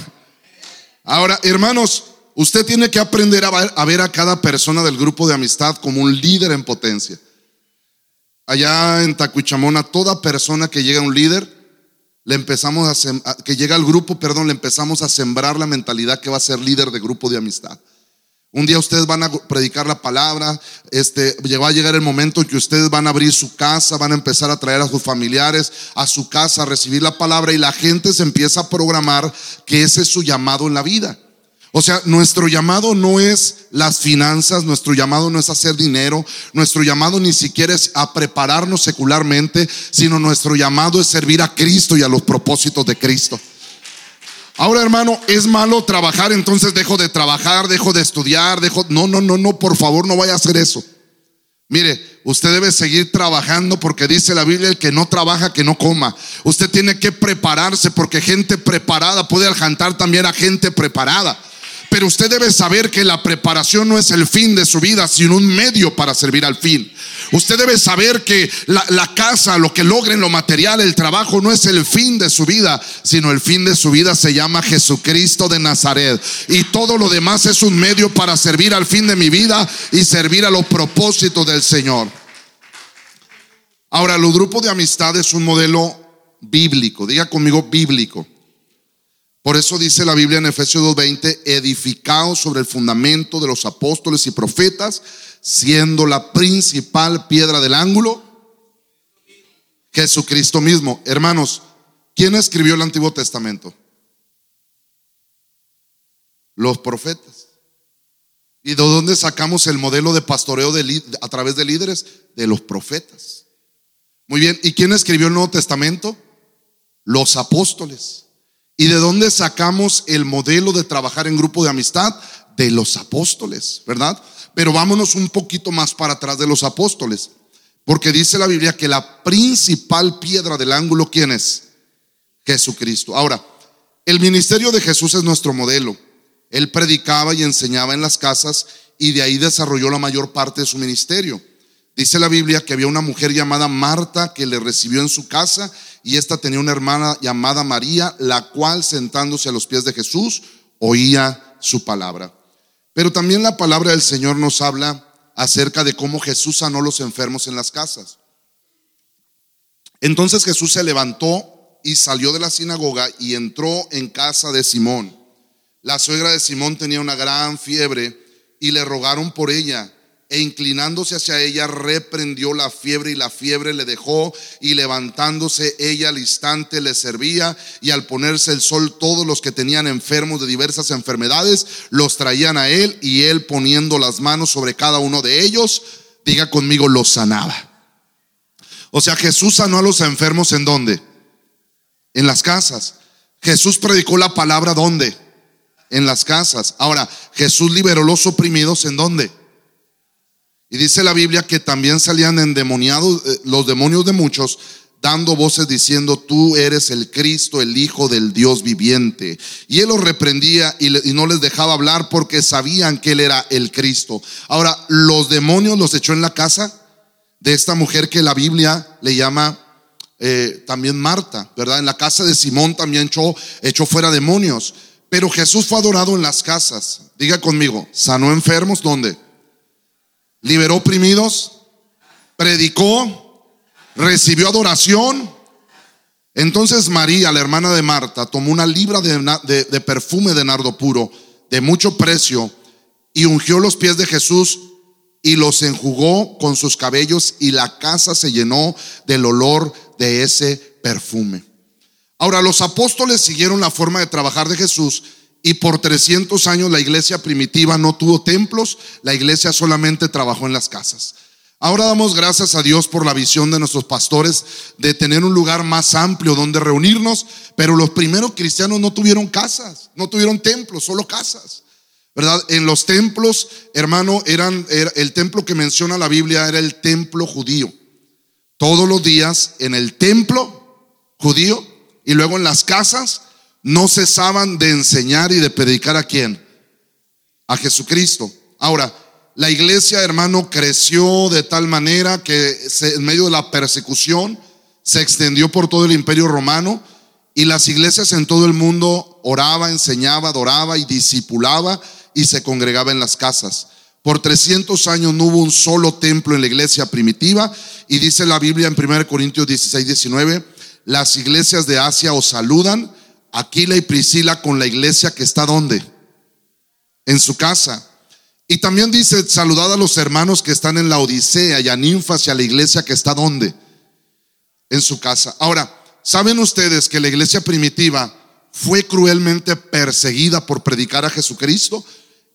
Ahora, hermanos, usted tiene que aprender a ver, a cada persona del grupo de amistad como un líder en potencia. Allá en Tacuichamona, toda persona que llega a un líder le empezamos a, que llega al grupo, perdón, le empezamos a sembrar la mentalidad que va a ser líder de grupo de amistad. Un día ustedes van a predicar la palabra, este, va a llegar el momento en que ustedes van a abrir su casa, van a empezar a traer a sus familiares a su casa a recibir la palabra y la gente se empieza a programar que ese es su llamado en la vida. O sea, nuestro llamado no es las finanzas, nuestro llamado no es hacer dinero, nuestro llamado ni siquiera es a prepararnos secularmente, sino nuestro llamado es servir a Cristo y a los propósitos de Cristo. Ahora, hermano, es malo trabajar, entonces dejo de trabajar, dejo de estudiar, dejo... No, no, no, no, por favor, no vaya a hacer eso. Mire, usted debe seguir trabajando porque dice la Biblia, el que no trabaja, que no coma. Usted tiene que prepararse porque gente preparada puede alcanzar también a gente preparada. Pero usted debe saber que la preparación no es el fin de su vida, sino un medio para servir al fin. Usted debe saber que la, casa, lo que logren, lo material, el trabajo, no es el fin de su vida, sino el fin de su vida se llama Jesucristo de Nazaret. Y todo lo demás es un medio para servir al fin de mi vida y servir a los propósitos del Señor. Ahora, los grupos de amistad es un modelo bíblico. Diga conmigo bíblico. Por eso dice la Biblia en Efesios 2:20, edificado sobre el fundamento de los apóstoles y profetas, siendo la principal piedra del ángulo Jesucristo mismo. Hermanos, ¿quién escribió el Antiguo Testamento? Los profetas. ¿Y de dónde sacamos el modelo de pastoreo a través de líderes? De los profetas. Muy bien, ¿y quién escribió el Nuevo Testamento? Los apóstoles. ¿Y de dónde sacamos el modelo de trabajar en grupo de amistad? De los apóstoles, ¿verdad? Pero vámonos un poquito más para atrás de los apóstoles. Porque dice la Biblia que la principal piedra del ángulo, ¿quién es? Jesucristo. Ahora, el ministerio de Jesús es nuestro modelo. Él predicaba y enseñaba en las casas y de ahí desarrolló la mayor parte de su ministerio. Dice la Biblia que había una mujer llamada Marta que le recibió en su casa y esta tenía una hermana llamada María, la cual sentándose a los pies de Jesús oía su palabra. Pero también la palabra del Señor nos habla acerca de cómo Jesús sanó los enfermos en las casas. Entonces Jesús se levantó y salió de la sinagoga y entró en casa de Simón. La suegra de Simón tenía una gran fiebre y le rogaron por ella. E inclinándose hacia ella, reprendió la fiebre y la fiebre le dejó y levantándose ella al instante le servía y al ponerse el sol todos los que tenían enfermos de diversas enfermedades los traían a él y él poniendo las manos sobre cada uno de ellos, diga conmigo, los sanaba. O sea, Jesús sanó a los enfermos en dónde? En las casas. Jesús predicó la palabra dónde? en las casas. Ahora, Jesús liberó los oprimidos en dónde? Y dice la Biblia que también salían endemoniados eh, los demonios de muchos, dando voces diciendo, tú eres el Cristo, el Hijo del Dios viviente. Y él los reprendía y, no les dejaba hablar porque sabían que él era el Cristo. Ahora, los demonios los echó en la casa de esta mujer que la Biblia le llama eh, también Marta, ¿verdad? En la casa de Simón también echó, echó fuera demonios. Pero Jesús fue adorado en las casas. Diga conmigo, sanó enfermos, ¿dónde? Liberó oprimidos, predicó, recibió adoración. Entonces María, la hermana de Marta, tomó una libra de, perfume de nardo puro, de mucho precio, y ungió los pies de Jesús y los enjugó con sus cabellos y la casa se llenó del olor de ese perfume. Ahora, los apóstoles siguieron la forma de trabajar de Jesús y por 300 años la iglesia primitiva no tuvo templos, la iglesia solamente trabajó en las casas. Ahora damos gracias a Dios por la visión de nuestros pastores de tener un lugar más amplio donde reunirnos, pero los primeros cristianos no tuvieron casas, no tuvieron templos, solo casas. ¿Verdad? En los templos, hermano, eran el templo que menciona la Biblia era el templo judío. Todos los días en el templo judío y luego en las casas no cesaban de enseñar y de predicar a quién? A Jesucristo. Ahora, la iglesia, hermano, creció de tal manera que en medio de la persecución se extendió por todo el imperio romano y las iglesias en todo el mundo oraba, enseñaba, adoraba y discipulaba y se congregaba en las casas. Por 300 años no hubo un solo templo en la iglesia primitiva y dice la Biblia en 1 Corintios 16, 19, las iglesias de Asia os saludan. Aquila y Priscila con la iglesia que está donde? En su casa. Y también dice, saludad a los hermanos que están en la Odisea y a Ninfas y a la iglesia que está donde? En su casa. Ahora, ¿saben ustedes que la iglesia primitiva fue cruelmente perseguida por predicar a Jesucristo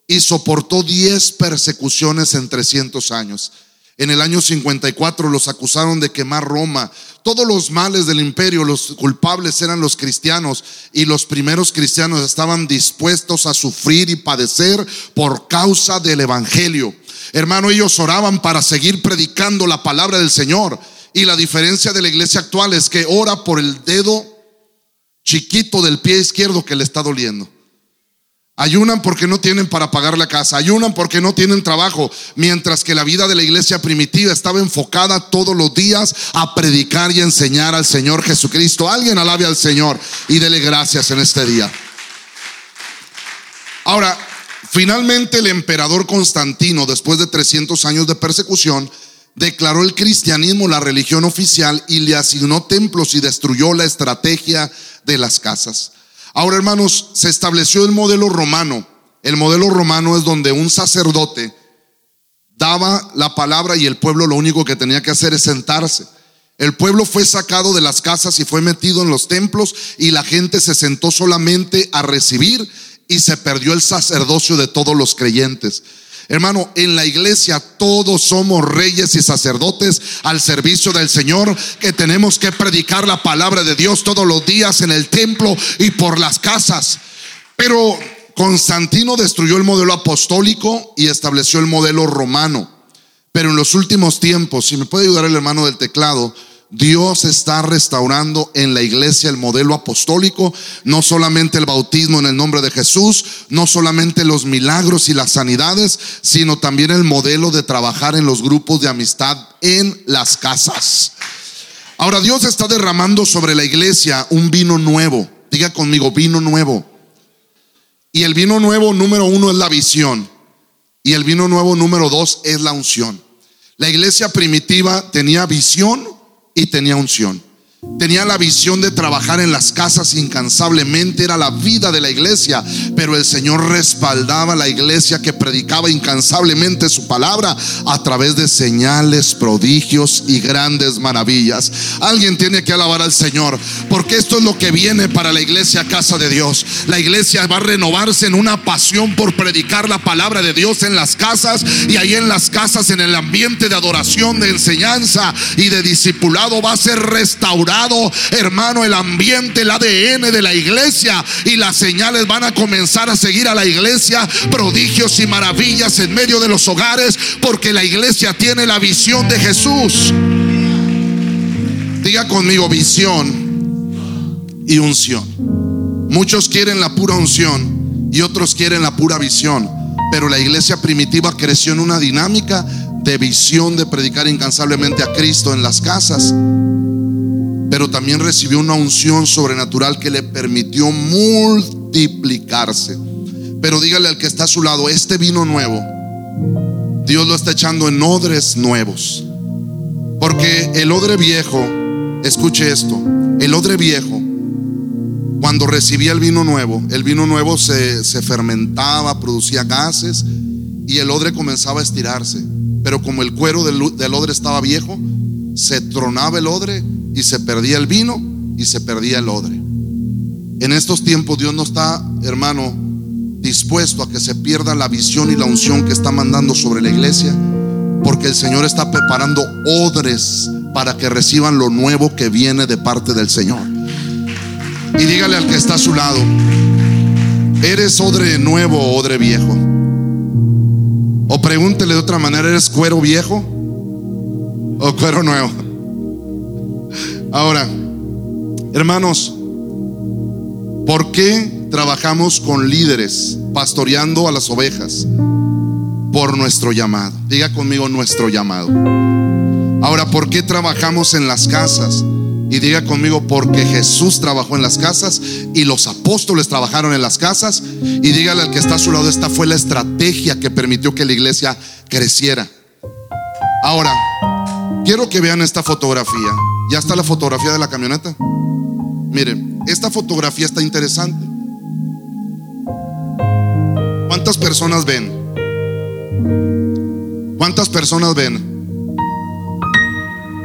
y soportó 10 persecuciones en 300 años? En el año 54 los acusaron de quemar Roma. Todos los males del imperio, los culpables eran los cristianos y los primeros cristianos estaban dispuestos a sufrir y padecer por causa del Evangelio. Hermano, ellos oraban para seguir predicando la palabra del Señor. Y la diferencia de la iglesia actual es que ora por el dedo chiquito del pie izquierdo que le está doliendo. Ayunan porque no tienen para pagar la casa. Ayunan porque no tienen trabajo. Mientras que la vida de la iglesia primitiva estaba enfocada todos los días a predicar y enseñar al Señor Jesucristo. Alguien alabe al Señor y dele gracias en este día. Ahora, finalmente el emperador Constantino, después de 300 años de persecución, declaró el cristianismo la religión oficial y le asignó templos y destruyó la estrategia de las casas. Ahora, hermanos, se estableció el modelo romano. El modelo romano es donde un sacerdote daba la palabra y el pueblo lo único que tenía que hacer es sentarse. El pueblo fue sacado de las casas y fue metido en los templos y la gente se sentó solamente a recibir y se perdió el sacerdocio de todos los creyentes. Hermano, en la iglesia todos somos reyes y sacerdotes al servicio del Señor, que tenemos que predicar la palabra de Dios todos los días en el templo y por las casas. Pero Constantino destruyó el modelo apostólico y estableció el modelo romano. Pero en los últimos tiempos, si me puede ayudar el hermano del teclado, Dios está restaurando en la iglesia el modelo apostólico, no solamente el bautismo en el nombre de Jesús, no solamente los milagros y las sanidades, sino también el modelo de trabajar en los grupos de amistad en las casas. Ahora Dios está derramando sobre la iglesia un vino nuevo. Diga conmigo, vino nuevo. Y el vino nuevo número uno es la visión. Y el vino nuevo número dos es la unción. La iglesia primitiva tenía visión y tenía unción. Tenía la visión de trabajar en las casas incansablemente, era la vida de la iglesia, pero el Señor respaldaba a la iglesia que predicaba incansablemente su palabra a través de señales, prodigios y grandes maravillas. Alguien tiene que alabar al Señor, porque esto es lo que viene para la iglesia casa de Dios. La iglesia va a renovarse en una pasión por predicar la palabra de Dios en las casas y ahí en las casas, en el ambiente de adoración, de enseñanza y de discipulado, va a ser hermano, el ambiente, el ADN de la iglesia y las señales van a comenzar a seguir a la iglesia, prodigios y maravillas en medio de los hogares, porque la iglesia tiene la visión de Jesús. Diga conmigo visión y unción. Muchos quieren la pura unción y otros quieren la pura visión, pero la iglesia primitiva creció en una dinámica de visión de predicar incansablemente a Cristo en las casas pero también recibió una unción sobrenatural que le permitió multiplicarse. Pero dígale al que está a su lado, este vino nuevo, Dios lo está echando en odres nuevos. Porque el odre viejo, escuche esto, el odre viejo, cuando recibía el vino nuevo, el vino nuevo se, se fermentaba, producía gases y el odre comenzaba a estirarse. Pero como el cuero del, del odre estaba viejo, se tronaba el odre y se perdía el vino y se perdía el odre. En estos tiempos Dios no está, hermano, dispuesto a que se pierda la visión y la unción que está mandando sobre la iglesia, porque el Señor está preparando odres para que reciban lo nuevo que viene de parte del Señor. Y dígale al que está a su lado, ¿eres odre nuevo o odre viejo? O pregúntele de otra manera, ¿eres cuero viejo o cuero nuevo? Ahora, hermanos, ¿por qué trabajamos con líderes pastoreando a las ovejas? Por nuestro llamado. Diga conmigo nuestro llamado. Ahora, ¿por qué trabajamos en las casas? Y diga conmigo, porque Jesús trabajó en las casas y los apóstoles trabajaron en las casas. Y dígale al que está a su lado, esta fue la estrategia que permitió que la iglesia creciera. Ahora, quiero que vean esta fotografía. ¿Ya está la fotografía de la camioneta? Miren, esta fotografía está interesante. ¿Cuántas personas ven? ¿Cuántas personas ven?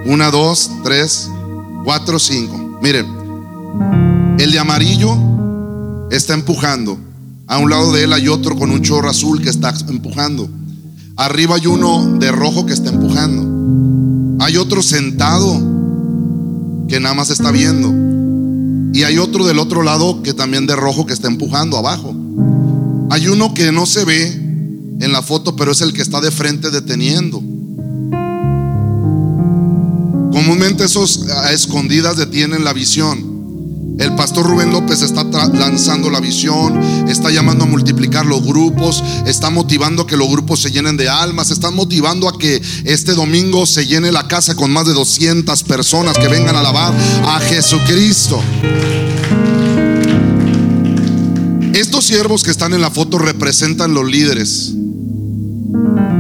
Una, dos, tres, cuatro, cinco. Miren, el de amarillo está empujando. A un lado de él hay otro con un chorro azul que está empujando. Arriba hay uno de rojo que está empujando. Hay otro sentado que nada más está viendo. Y hay otro del otro lado que también de rojo que está empujando abajo. Hay uno que no se ve en la foto, pero es el que está de frente deteniendo. Comúnmente esos a escondidas detienen la visión. El pastor Rubén López está lanzando la visión, está llamando a multiplicar los grupos, está motivando a que los grupos se llenen de almas, está motivando a que este domingo se llene la casa con más de 200 personas que vengan a alabar a Jesucristo. Estos siervos que están en la foto representan los líderes.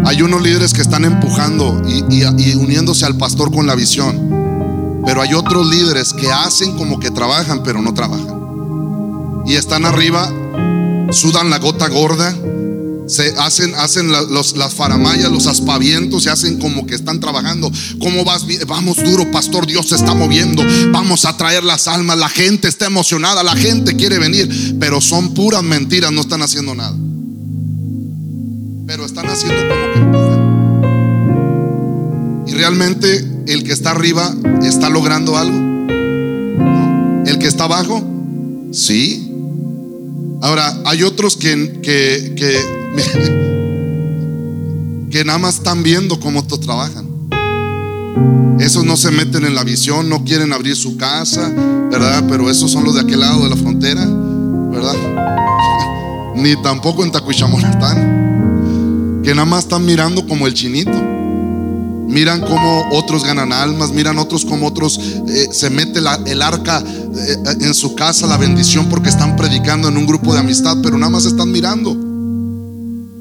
Hay unos líderes que están empujando y, y uniéndose al pastor con la visión. Pero hay otros líderes que hacen como que trabajan, pero no trabajan. Y están arriba, sudan la gota gorda, se hacen, hacen las faramayas, los aspavientos, se hacen como que están trabajando. ¿Cómo vas? Vamos duro, pastor, Dios se está moviendo. Vamos a traer las almas. La gente está emocionada, la gente quiere venir, pero son puras mentiras, no están haciendo nada. pero están haciendo como que empujan. Y realmente el que está arriba está logrando algo. El que está abajo, sí. Ahora, hay otros que, que, que, que nada más están viendo cómo otros trabajan. Esos no se meten en la visión, no quieren abrir su casa, ¿verdad? Pero esos son los de aquel lado de la frontera, ¿verdad? Ni tampoco en Tacuichamón están. Que nada más están mirando como el chinito. Miran cómo otros ganan almas, miran otros como otros eh, se mete el arca eh, en su casa, la bendición, porque están predicando en un grupo de amistad, pero nada más están mirando.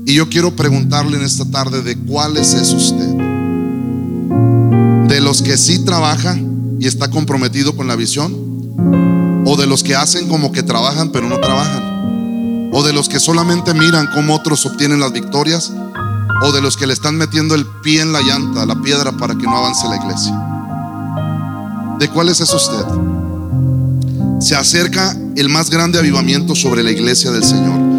Y yo quiero preguntarle en esta tarde de cuáles es usted. De los que sí trabaja y está comprometido con la visión, o de los que hacen como que trabajan pero no trabajan, o de los que solamente miran cómo otros obtienen las victorias, o de los que le están metiendo el pie en la llanta, la piedra para que no avance la iglesia. ¿De cuáles es usted? Se acerca el más grande avivamiento sobre la iglesia del Señor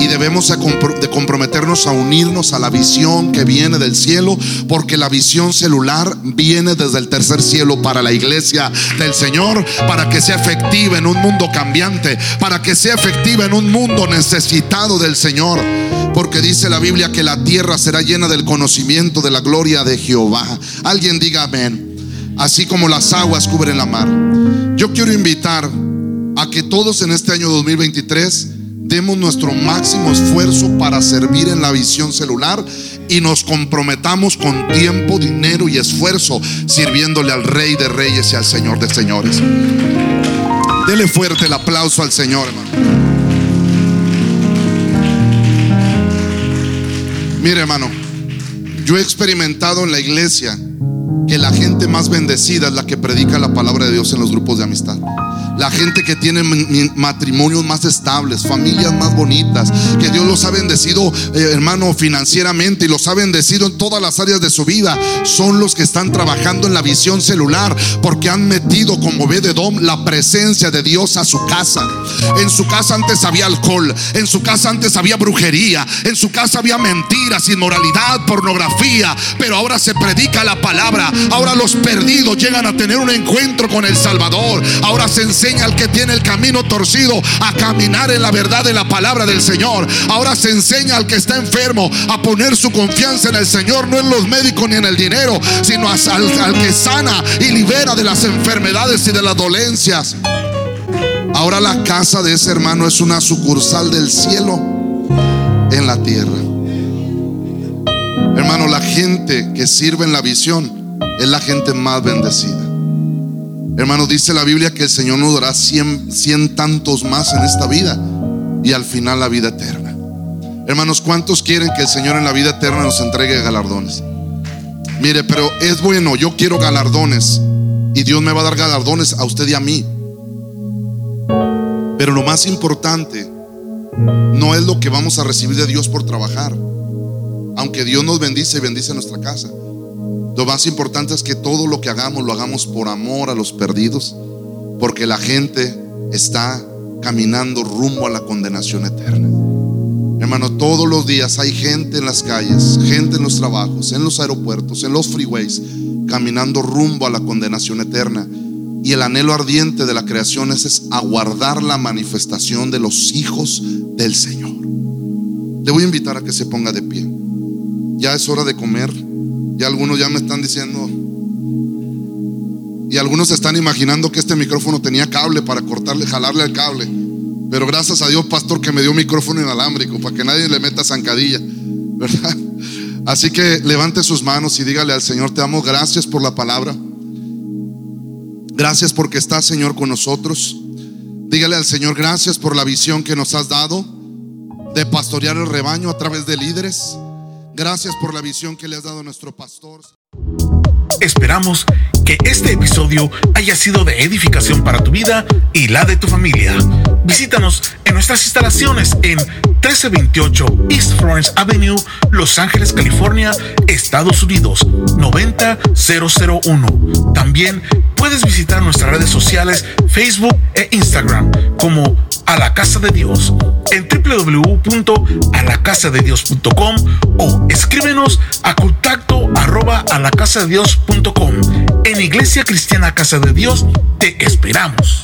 y debemos de comprometernos a unirnos a la visión que viene del cielo, porque la visión celular viene desde el tercer cielo para la iglesia del Señor, para que sea efectiva en un mundo cambiante, para que sea efectiva en un mundo necesitado del Señor, porque dice la Biblia que la tierra será llena del conocimiento de la gloria de Jehová. Alguien diga amén, así como las aguas cubren la mar. Yo quiero invitar a que todos en este año 2023 demos nuestro máximo esfuerzo para servir en la visión celular y nos comprometamos con tiempo, dinero y esfuerzo sirviéndole al Rey de Reyes y al Señor de Señores. Dele fuerte el aplauso al Señor, hermano. Mire, hermano, yo he experimentado en la iglesia que la gente más bendecida es la que predica la palabra de Dios en los grupos de amistad la gente que tiene matrimonios más estables, familias más bonitas, que Dios los ha bendecido, eh, hermano, financieramente y los ha bendecido en todas las áreas de su vida, son los que están trabajando en la visión celular porque han metido como ve de Dom la presencia de Dios a su casa. En su casa antes había alcohol, en su casa antes había brujería, en su casa había mentiras, inmoralidad, pornografía, pero ahora se predica la palabra, ahora los perdidos llegan a tener un encuentro con el Salvador, ahora se enseña al que tiene el camino torcido a caminar en la verdad de la palabra del Señor. Ahora se enseña al que está enfermo a poner su confianza en el Señor, no en los médicos ni en el dinero, sino al, al que sana y libera de las enfermedades y de las dolencias. Ahora la casa de ese hermano es una sucursal del cielo en la tierra. Hermano, la gente que sirve en la visión es la gente más bendecida. Hermano, dice la Biblia que el Señor nos dará cien, cien tantos más en esta vida y al final la vida eterna. Hermanos, ¿cuántos quieren que el Señor en la vida eterna nos entregue galardones? Mire, pero es bueno, yo quiero galardones y Dios me va a dar galardones a usted y a mí. Pero lo más importante no es lo que vamos a recibir de Dios por trabajar, aunque Dios nos bendice y bendice nuestra casa. Lo más importante es que todo lo que hagamos lo hagamos por amor a los perdidos, porque la gente está caminando rumbo a la condenación eterna. Hermano, todos los días hay gente en las calles, gente en los trabajos, en los aeropuertos, en los freeways, caminando rumbo a la condenación eterna. Y el anhelo ardiente de la creación es, es aguardar la manifestación de los hijos del Señor. Le voy a invitar a que se ponga de pie. Ya es hora de comer. Y algunos ya me están diciendo. Y algunos están imaginando que este micrófono tenía cable para cortarle, jalarle el cable. Pero gracias a Dios, pastor, que me dio micrófono inalámbrico para que nadie le meta zancadilla. ¿Verdad? Así que levante sus manos y dígale al Señor, te damos gracias por la palabra. Gracias porque estás, Señor, con nosotros. Dígale al Señor, gracias por la visión que nos has dado de pastorear el rebaño a través de líderes. Gracias por la visión que le has dado a nuestro pastor. Esperamos que este episodio haya sido de edificación para tu vida y la de tu familia. Visítanos en nuestras instalaciones en 1328 East Florence Avenue, Los Ángeles, California, Estados Unidos 90001. También puedes visitar nuestras redes sociales Facebook e Instagram como a la casa de Dios en www.alacasadedios.com o escríbenos a contacto arroba alacasadedios.com. En Iglesia Cristiana Casa de Dios te esperamos.